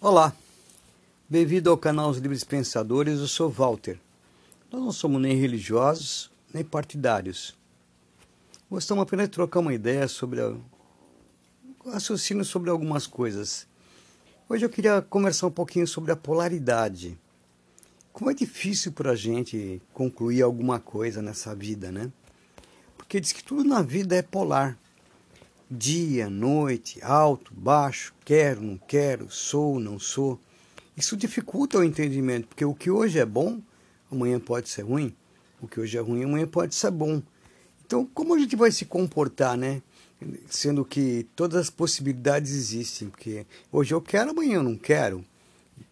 Olá, bem-vindo ao canal Os Livres Pensadores, eu sou Walter. Nós não somos nem religiosos, nem partidários. Gostamos apenas de trocar uma ideia sobre raciocínio sobre algumas coisas. Hoje eu queria conversar um pouquinho sobre a polaridade. Como é difícil para a gente concluir alguma coisa nessa vida, né? Porque diz que tudo na vida é polar dia, noite, alto, baixo, quero, não quero, sou, não sou. Isso dificulta o entendimento, porque o que hoje é bom, amanhã pode ser ruim. O que hoje é ruim, amanhã pode ser bom. Então, como a gente vai se comportar, né? Sendo que todas as possibilidades existem, porque hoje eu quero, amanhã eu não quero.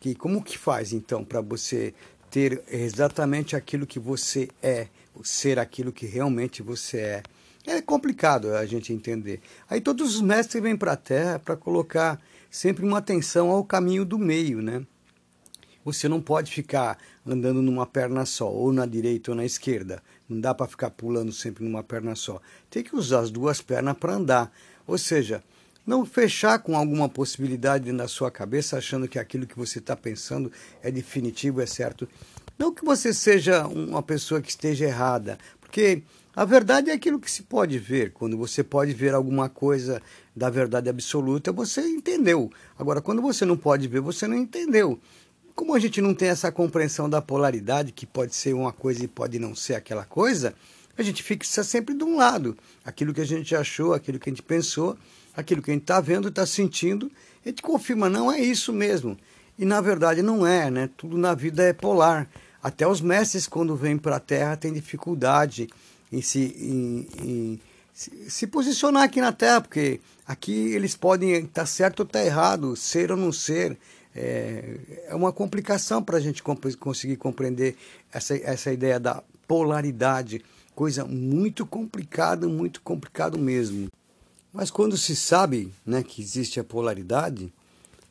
Que como que faz então para você ter exatamente aquilo que você é, ser aquilo que realmente você é? É complicado a gente entender. Aí todos os mestres vêm para a Terra para colocar sempre uma atenção ao caminho do meio, né? Você não pode ficar andando numa perna só, ou na direita ou na esquerda. Não dá para ficar pulando sempre numa perna só. Tem que usar as duas pernas para andar. Ou seja, não fechar com alguma possibilidade na sua cabeça, achando que aquilo que você está pensando é definitivo, é certo. Não que você seja uma pessoa que esteja errada, porque a verdade é aquilo que se pode ver. Quando você pode ver alguma coisa da verdade absoluta, você entendeu. Agora, quando você não pode ver, você não entendeu. Como a gente não tem essa compreensão da polaridade, que pode ser uma coisa e pode não ser aquela coisa, a gente fixa sempre de um lado. Aquilo que a gente achou, aquilo que a gente pensou, aquilo que a gente está vendo, está sentindo, a gente confirma, não é isso mesmo. E na verdade não é, né? Tudo na vida é polar. Até os mestres, quando vêm para a Terra, têm dificuldade em se, em, em se posicionar aqui na Terra, porque aqui eles podem estar tá certo ou estar tá errado, ser ou não ser. É, é uma complicação para a gente comp conseguir compreender essa, essa ideia da polaridade, coisa muito complicada, muito complicado mesmo. Mas quando se sabe né, que existe a polaridade,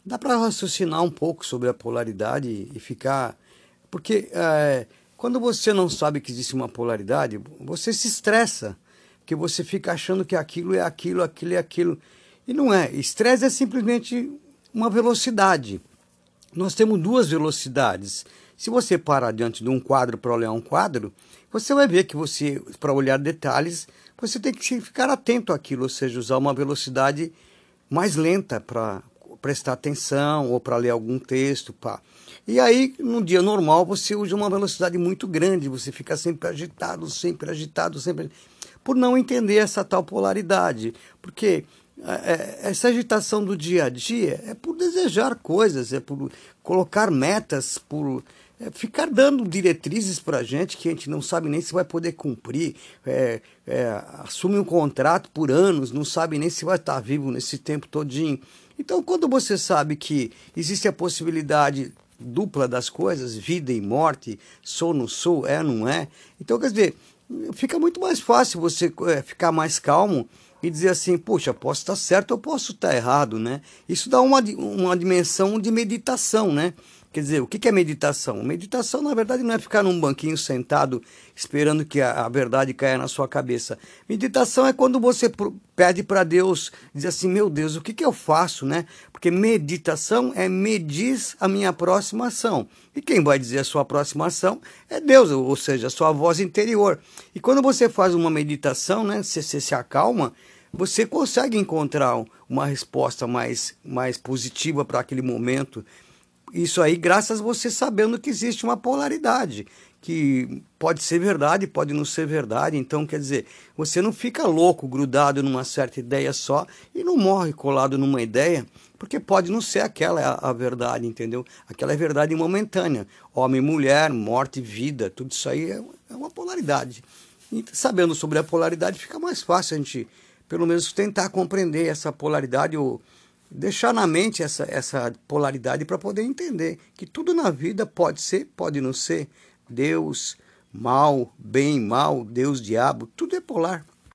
dá para raciocinar um pouco sobre a polaridade e ficar. Porque é, quando você não sabe que existe uma polaridade, você se estressa, porque você fica achando que aquilo é aquilo, aquilo é aquilo. E não é. Estresse é simplesmente uma velocidade. Nós temos duas velocidades. Se você parar diante de um quadro para olhar um quadro, você vai ver que você, para olhar detalhes, você tem que ficar atento àquilo, ou seja, usar uma velocidade mais lenta para prestar atenção ou para ler algum texto. Pá. E aí, no dia normal, você usa uma velocidade muito grande, você fica sempre agitado, sempre agitado, sempre. Por não entender essa tal polaridade. Porque é, é, essa agitação do dia a dia é por desejar coisas, é por colocar metas, por é, ficar dando diretrizes para a gente que a gente não sabe nem se vai poder cumprir, é, é, assume um contrato por anos, não sabe nem se vai estar vivo nesse tempo todinho. Então, quando você sabe que existe a possibilidade dupla das coisas, vida e morte, sou, não sou, é, não é. Então, quer dizer, fica muito mais fácil você é, ficar mais calmo e dizer assim, puxa, posso estar certo ou posso estar errado, né? Isso dá uma, uma dimensão de meditação, né? Quer dizer, o que é meditação? Meditação, na verdade, não é ficar num banquinho sentado esperando que a, verdade caia na sua cabeça. Meditação é quando você pede para Deus, diz assim: meu Deus, o que, que eu faço, né? Porque meditação é medir a minha próxima ação. E quem vai dizer a sua próxima ação é Deus, ou seja, a sua voz interior. E quando você faz uma meditação, né, você, você se acalma, você consegue encontrar uma resposta mais, mais positiva para aquele momento isso aí, graças a você sabendo que existe uma polaridade, que pode ser verdade, pode não ser verdade. Então, quer dizer, você não fica louco, grudado numa certa ideia só e não morre colado numa ideia, porque pode não ser aquela a, verdade, entendeu? Aquela é verdade momentânea. Homem, mulher, morte, vida, tudo isso aí é, é uma polaridade. E sabendo sobre a polaridade, fica mais fácil a gente, pelo menos, tentar compreender essa polaridade ou deixar na mente essa, essa polaridade para poder entender que tudo na vida pode ser, pode não ser. Deus, mal, bem, mal, Deus, diabo, tudo é polar.